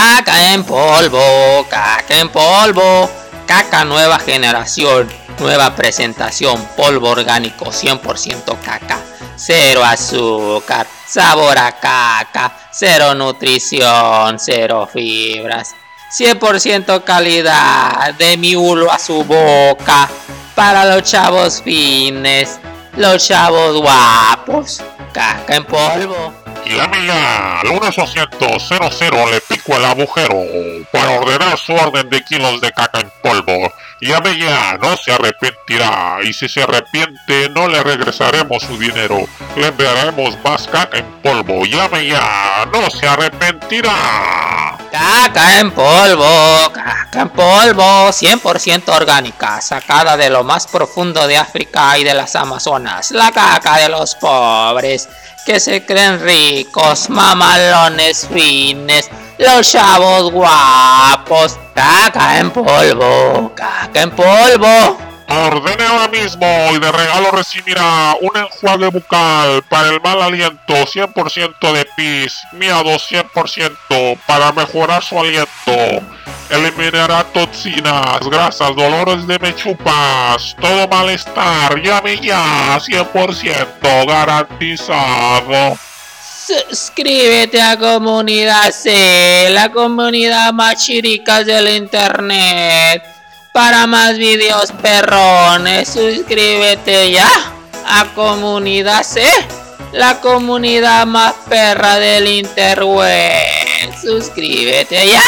Caca en polvo, caca en polvo. Caca nueva generación, nueva presentación, polvo orgánico 100% caca. Cero azúcar, sabor a caca, cero nutrición, cero fibras. 100% calidad de mi hulo a su boca para los chavos fines, los chavos guapos. Caca en polvo. Llame ya al 1-800-00 le pico el agujero para ordenar su orden de kilos de caca en polvo. Llame ya, no se arrepentirá. Y si se arrepiente, no le regresaremos su dinero. Le enviaremos más caca en polvo. Llame ya, no se arrepentirá. Caca en polvo, caca en polvo, 100% orgánica, sacada de lo más profundo de África y de las Amazonas. La caca de los pobres, que se creen ricos, mamalones fines, los chavos guapos. Caca en polvo, caca en polvo. Ordene ahora mismo y de regalo recibirá un enjuague bucal para el mal aliento 100% de pis, miado 100% para mejorar su aliento. Eliminará toxinas, grasas, dolores de mechupas, todo malestar. Llame ya 100% garantizado. Suscríbete a Comunidad C, la comunidad más chirica del internet. Para más videos perrones, suscríbete ya a Comunidad C, la comunidad más perra del interweb. Suscríbete ya.